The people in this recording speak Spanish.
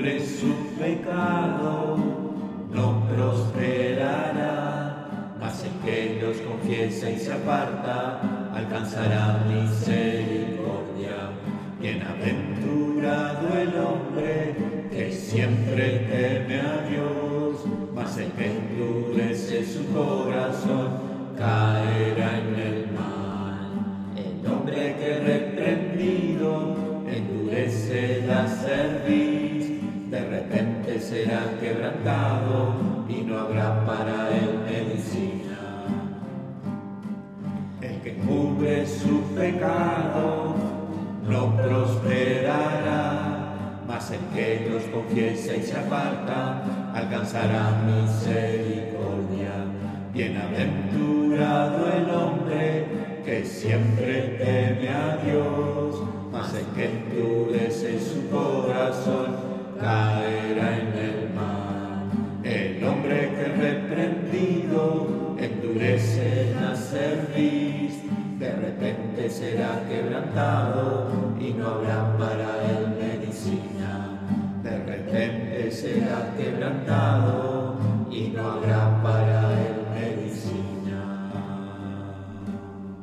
su pecado no prosperará, mas el que los confiesa y se aparta alcanzará misericordia. Bienaventurado el hombre que siempre teme a Dios, mas el que endurece su corazón caerá en el mal. El hombre que reprendido endurece la repente será quebrantado y no habrá para él medicina. El que cubre su pecado no prosperará, mas el que los confiesa y se aparta alcanzará misericordia. Bienaventurado el hombre que siempre teme a Dios, mas el que endurece su corazón que reprendido endurece la cerviz, de repente será quebrantado y no habrá para él medicina. De repente será quebrantado